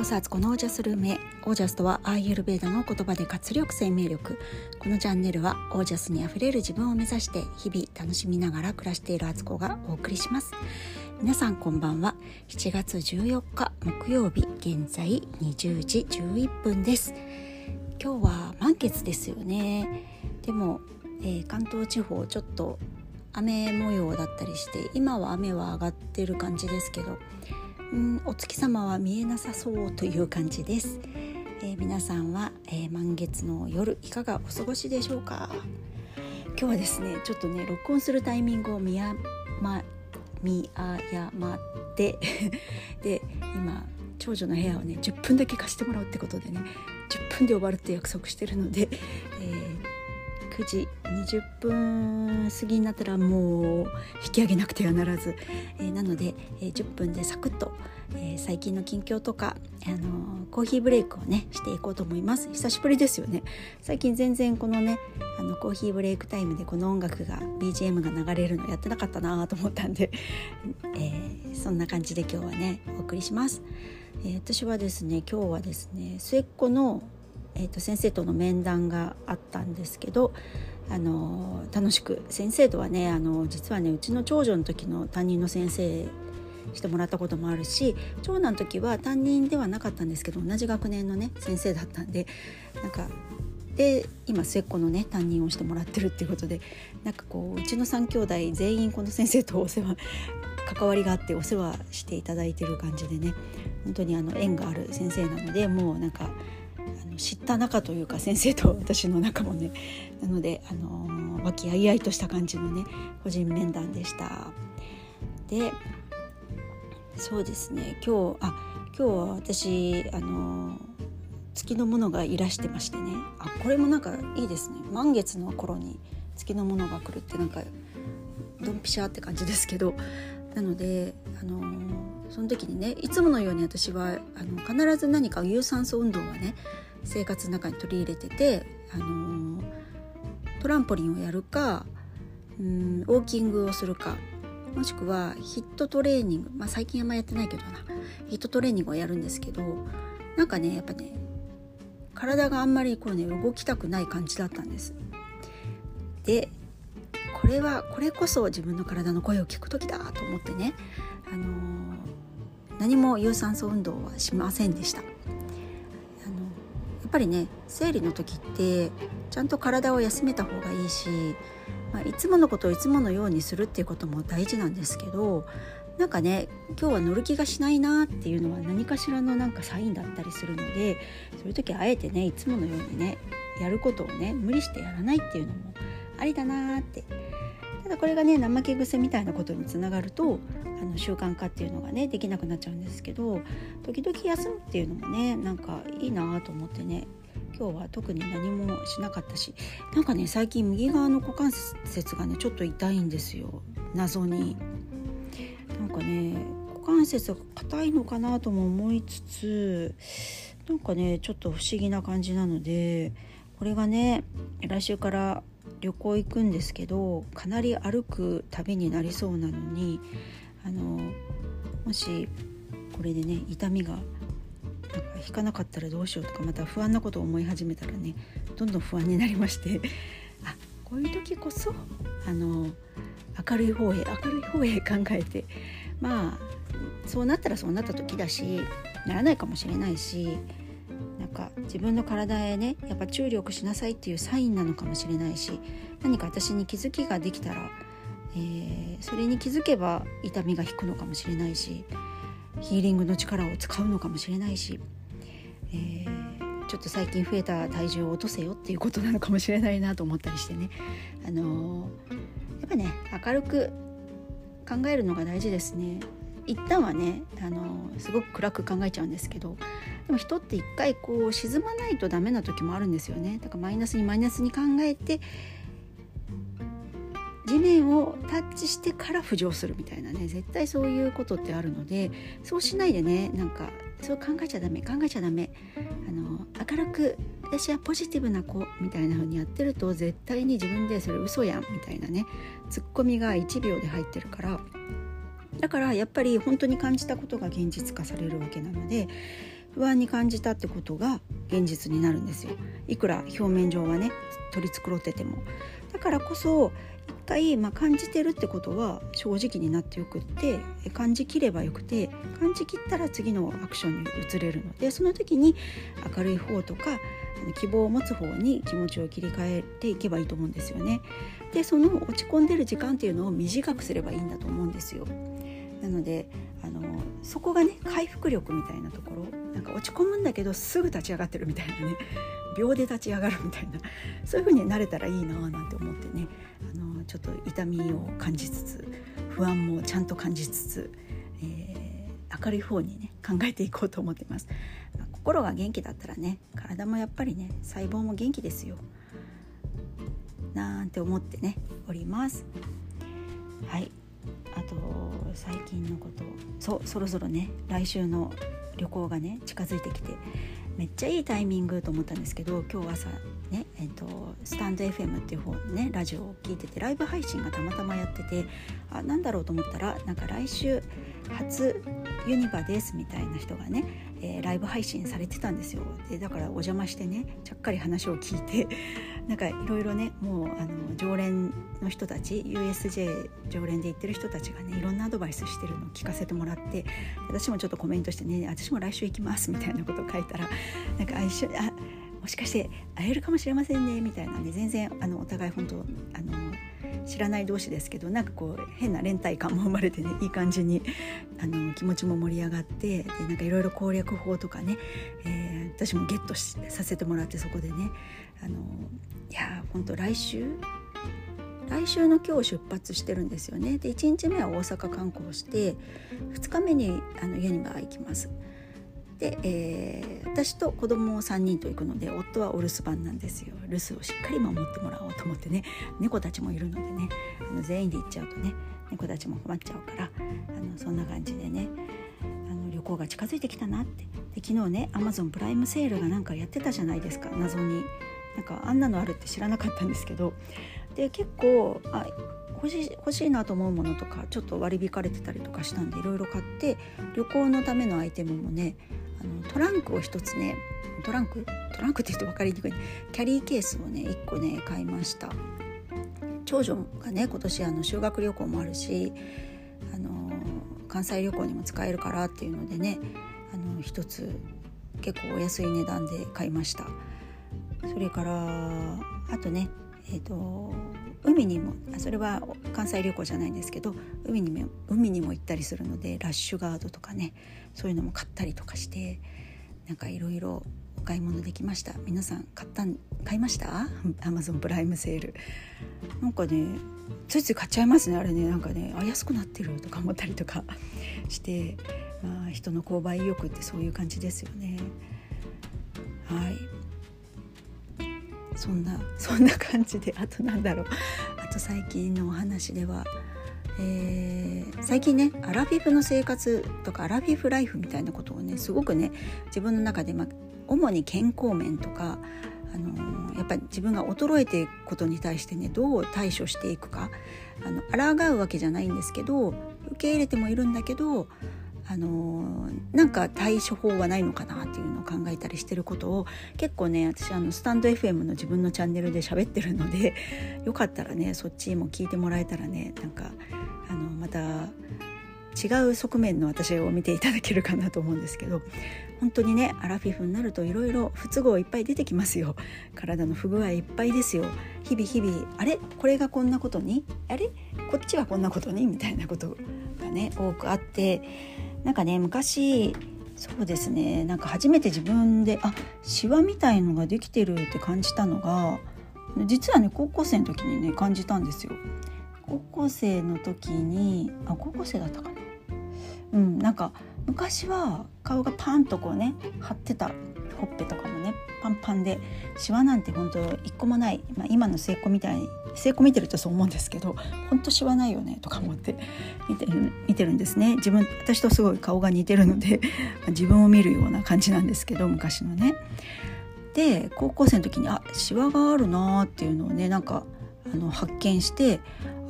こそアツコのオージャスルームへオージャスとはアーユルベーダの言葉で活力生命力。このチャンネルはオージャスにあふれる自分を目指して日々楽しみながら暮らしているアツコがお送りします。皆さんこんばんは。7月14日木曜日現在20時11分です。今日は満月ですよね。でも、えー、関東地方ちょっと雨模様だったりして今は雨は上がってる感じですけどうんお月様は見えなさそうという感じです、えー、皆さんは、えー、満月の夜いかがお過ごしでしょうか？今日はですねちょっとね録音するタイミングを見やま見誤って で今長女の部屋をね10分だけ貸してもらうってことでね10分で終わるって約束してるので、えー、9時20分過ぎになったらもう引き上げなくてはならず、えー、なので、えー、10分でサクッと、えー、最近の近況とか、あのコーヒーブレイクをねしていこうと思います。久しぶりですよね。最近全然このねあのコーヒーブレイクタイムでこの音楽が BGM が流れるのやってなかったなと思ったんで、えそんな感じで今日はねお送りします、え私はですね今日はですね末っ子のえーと先生との面談があったんですけどあの楽しく先生とはねあの実はねうちの長女の時の担任の先生してもらったこともあるし長男の時は担任ではなかったんですけど同じ学年のね先生だったんでなんかで今末っ子のね担任をしてもらってるっていうことでなんかこううちの3兄弟全員この先生とお世話関わりがあってお世話していただいてる感じでね本当にあの縁がある先生なのでもうなんか知った仲というか先生と私の仲もねなので、あのー、和気あいあいとした感じのね個人面談でした。でそうですね。今日あ今日は私、あのー、月のものがいらしてましてね。あこれもなんかいいですね。満月の頃に月のものが来るってなんかドンピシャって感じですけど。なので、あのー、その時にねいつものように私はあの必ず何か有酸素運動はね生活の中に取り入れてて、あの、トランポリンをやるかうんウォーキングをするかもしくはヒットトレーニング、まあ、最近あんまやってないけどなヒットトレーニングをやるんですけどなんかねやっぱね体があんまりこうね動きたくない感じだったんです。でこれはこれこそ自分の体の声を聞く時だと思ってね、あのー、何も有酸素運動はしませんでした。っぱりね生理の時ってちゃんと体を休めた方がいいし、まあ、いつものことをいつものようにするっていうことも大事なんですけどなんかね今日は乗る気がしないなっていうのは何かしらのなんかサインだったりするのでそういう時あえてねいつものようにねやることをね無理してやらないっていうのもありだなってだこれがね怠け癖みたいなことにつながるとあの習慣化っていうのがねできなくなっちゃうんですけど時々休むっていうのもねなんかいいなと思ってね今日は特に何もしなかったしなんかね最近右側の股関節がねちょっと痛いんですよ謎に。なんかね股関節が硬いのかなとも思いつつなんかねちょっと不思議な感じなのでこれがね来週から旅行行くんですけどかなり歩く旅になりそうなのにあのもしこれでね痛みがなんか引かなかったらどうしようとかまた不安なことを思い始めたらねどんどん不安になりまして あこういう時こそあの明るい方へ明るい方へ考えてまあそうなったらそうなった時だしならないかもしれないしか自分の体へねやっぱ注力しなさいっていうサインなのかもしれないし何か私に気づきができたらえー、それに気づけば痛みが引くのかもしれないしヒーリングの力を使うのかもしれないし、えー、ちょっと最近増えた体重を落とせよっていうことなのかもしれないなと思ったりしてね、あのー、やっぱね明るく考えるのが大事ですね。一旦はね、あの、すごく暗く考えちゃうんですけどでも人って一回こう沈まないとダメな時もあるんですよね。だからマイナスにマイナスに考えて地面をタッチしてから浮上するみたいなね。絶対そういうことってあるのでそうしないでねなんかそう考えちゃダメ考えちゃダメ。あの明るく私はポジティブな子みたいな風にやってると絶対に自分でそれ嘘やんみたいなね。ツッコミが1秒で入ってるから。だからやっぱり本当に感じたことが現実化されるわけなので不安に感じたってことが現実になるんですよいくら表面上はね取り繕っててもだからこそ一回、まあ、感じてるってことは正直になってよくって感じきればよくて感じきったら次のアクションに移れるのでその時に明るい方とか希望を持つ方に気持ちを切り替えていけばいいと思うんですよね。でその落ち込んでる時間っていうのを短くすればいいんだと思うんですよ。なのであのそこがね回復力みたいなところなんか落ち込むんだけどすぐ立ち上がってるみたいなね 秒で立ち上がるみたいなそういう風になれたらいいななんて思ってねあのちょっと痛みを感じつつ不安もちゃんと感じつつ、えー、明るい方にね考えていこうと思ってます。心が元気だったらね体もやっぱりね細胞も元気ですよ。なんて思ってねおります。はいあと最近のことそそろそろね来週の旅行がね近づいてきてめっちゃいいタイミングと思ったんですけど今日朝ねえっとスタンド FM っていう方ねラジオを聞いててライブ配信がたまたまやっててあなんだろうと思ったらなんか来週初ユニバですみたいな人がね、えー、ライブ配信されてたんですよ。でだからお邪魔してねちゃっかり話を聞いてなんかいろいろねもうあの常連の人たち USJ 常連で行ってる人たちがねいろんなアドバイスしてるのを聞かせてもらって私もちょっとコメントしてね私も来週行きますみたいなことを書いたらなんか一緒あもしかして会えるかもしれませんねみたいなんで全然あのお互い本当あの知らない同士ですけどなんかこう変な連帯感も生まれてねいい感じに あの気持ちも盛り上がってでなんかいろいろ攻略法とかね、えー、私もゲットさせてもらってそこでねあのいや本当来週？来週の今日出発してるんですよねで1日目は大阪観光して2日目にあのユニバー行きます。で、えー、私と子供を3人と行くので夫はお留守番なんですよ。留守をしっかり守ってもらおうと思ってね猫たちもいるのでねあの全員で行っちゃうとね猫たちも困っちゃうからあのそんな感じでねあの旅行が近づいてきたなって。で昨日ねアマゾンプライムセールがなんかやってたじゃないですか謎に。なんかあんなのあるって知らなかったんですけど。で結構あ欲し欲しいなと思うものとかちょっと割り引かれてたりとかしたんでいろいろ買って旅行のためのアイテムもねあのトランクを一つねトランク？トランクって言うと分かりにくい。キャリーケースをね1個ね買いました。長女がね今年あの修学旅行もあるしあの関西旅行にも使えるからっていうのでねあの一つ結構お安い値段で買いました。それからあとねえっ、ー、と海にもそれは関西旅行じゃないんですけど海にも海にも行ったりするのでラッシュガードとかねそういうのも買ったりとかしてなんかいろいろお買い物できました。皆さん買った買いました？アマゾンプライムセール。なんかねついつい買っちゃいますねあれね。なんかねあ安くなってるとか思ったりとか してまあ人の購買意欲ってそういう感じですよね。はい。そんなそんな感じであとなんだろう。あと最近のお話では、えー、最近ねアラフィフの生活とかアラフィフライフみたいなことをねすごくね自分の中で、まあ、主に健康面とかあの、やっぱり自分が衰えていくことに対してねどう対処していくかあの抗うわけじゃないんですけど受け入れてもいるんだけどあのなんか対処法はないのかなっていうのを考えたりしてることを結構ね私あのスタンド FM の自分のチャンネルで喋ってるので よかったらねそっちも聞いてもらえたらねなんかあのまた違う側面の私を見ていただけるかなと思うんですけど本当にねアラフィフになるといろいろ不都合いっぱい出てきますよ。体の不具合いっぱいですよ。日々日々あれ？これがこんなことに？あれ？こっちはこんなことに？みたいなことがね多くあってなんかね昔そうですねなんか初めて自分であシワみたいのができてるって感じたのが実はね高校生の時にね感じたんですよ。高校生の時にあ高校生だったかなうんなんか昔は顔がパンとこうね張ってたほっぺとかもねパンパンでシワなんて本当一個もない、まあ、今の末っ子みたいに末っ子見てるとそう思うんですけど本当シワないよねとか思って見てる見てるんですね自分私とすごい顔が似てるので 自分を見るような感じなんですけど昔のね。で高校生の時にあシワがあるなっていうのをねなんかあの発見して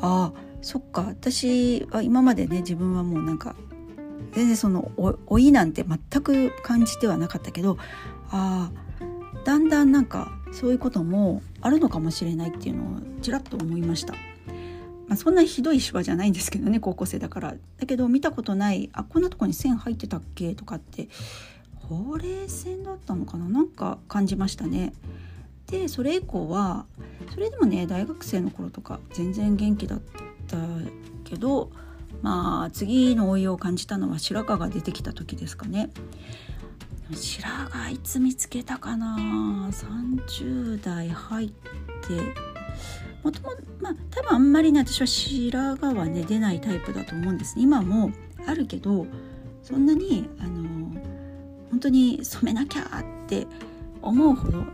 あそっか私は今までね自分はもうなんか全然その老いなんて全く感じてはなかったけどああだんだんなんかそういうこともあるのかもしれないっていうのをちらっと思いました。まあ、そんなひどい芝じゃないんですけどね高校生だからだけど見たことないあこんなとこに線入ってたっけ？とかってほうれい線だったのかな？なんか感じましたね。でそれ以降はそれでもね大学生の頃とか全然元気だったけどまあ次の老いを感じたのは白髪が出てきた時ですかね。白髪いつ見つけたかな？30代入って。もともまあ多分あんまりね私は白髪はね出ないタイプだと思うんです今もあるけどそんなにあの本当に染めなきゃって思うほど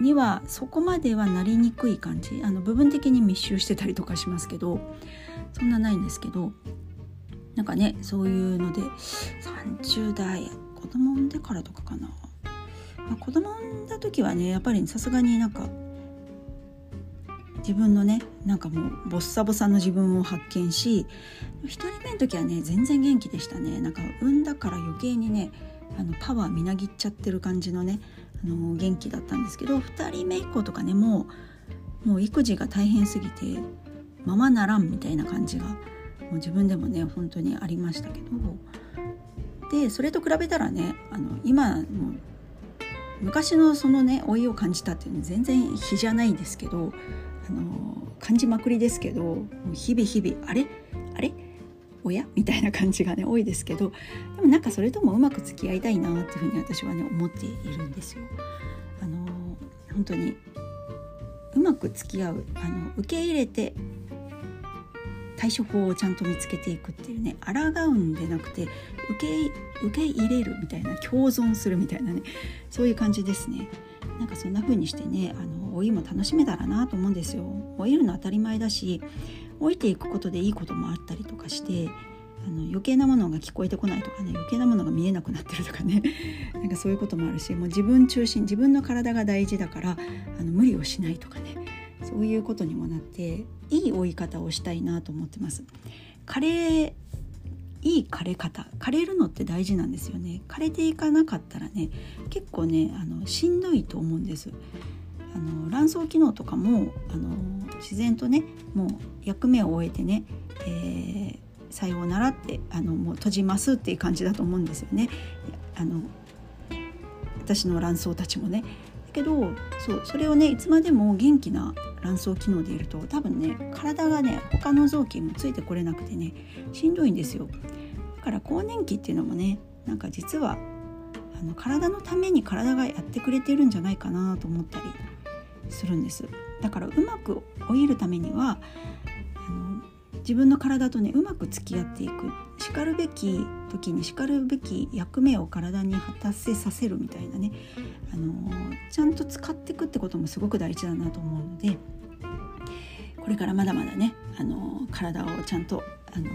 にはそこまではなりにくい感じ。あの部分的に密集してたりとかしますけどそんなないんですけどなんかねそういうので30代子供産んでからとかかな、まあ、子供産んだ時はねやっぱりさすがになんか自分のねなんかもうボッサボサの自分を発見し1人目の時はね全然元気でしたね。なんか産んだから余計にねあのパワーみなぎっちゃってる感じのねあの元気だったんですけど2人目以降とかねもうもう育児が大変すぎてままならんみたいな感じがもう自分でもね本当にありましたけどでそれと比べたらねあの今も昔のそのね老いを感じたっていうのは全然比じゃないですけどあの感じまくりですけど日々日々あれ？あれ？親？みたいな感じがね多いですけどでもなんかそれともうまく付き合いたいなっていうふうに私はね思っているんですよ。あの本当にうまく付き合うあの受け入れて対処法をちゃんと見つけていくっていうね抗うんでなくて受け受け入れるみたいな共存するみたいなねそういう感じですね。なんかそんな風にしてねあの老いも楽しめたらなと思うんですよ。老いるの当たり前だし老いていくことでいいこともあったりとかしてあの余計なものが聞こえてこないとかね余計なものが見えなくなってるとかね。なんかそういうこともあるしもう自分中心自分の体が大事だからあの無理をしないとかね。そういうことにもなっていい追い方をしたいなと思ってます。カレーいい枯れ方。枯れるのって大事なんですよね。枯れていかなかったらね結構ねあのしんどいと思うんです。あの卵巣機能とかもあの自然とねもう役目を終えてね、えー、さようならってあのもう閉じますっていう感じだと思うんですよね。あの私の卵巣たちもね。だけどそうそれをねいつまでも元気な卵巣機能でいると多分ね体がね他の臓器もついてこれなくてねしんどいんですよ。だから更年期っていうのもねなんか実はあの体のために体がやってくれてるんじゃないかなと思ったりするんです。だからうまく老いるためにはあの自分の体とねうまく付き合っていく。しかるべき時にしかるべき役目を体に果たせさせるみたいなねあのちゃんと使っていくってこともすごく大事だなと思うのでこれからまだまだねあの体をちゃんとあの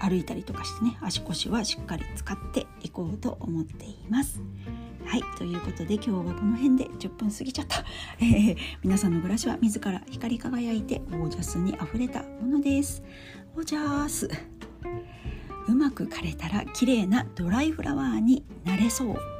歩いたりとかしてね足腰はしっかり使っていこうと思っています。はいということで今日はこの辺で10分過ぎちゃった、えー、皆さんの暮らしは自ら光り輝いてオージャスにあふれたものです。オージャス。うまく枯れたら綺麗なドライフラワーになれそう。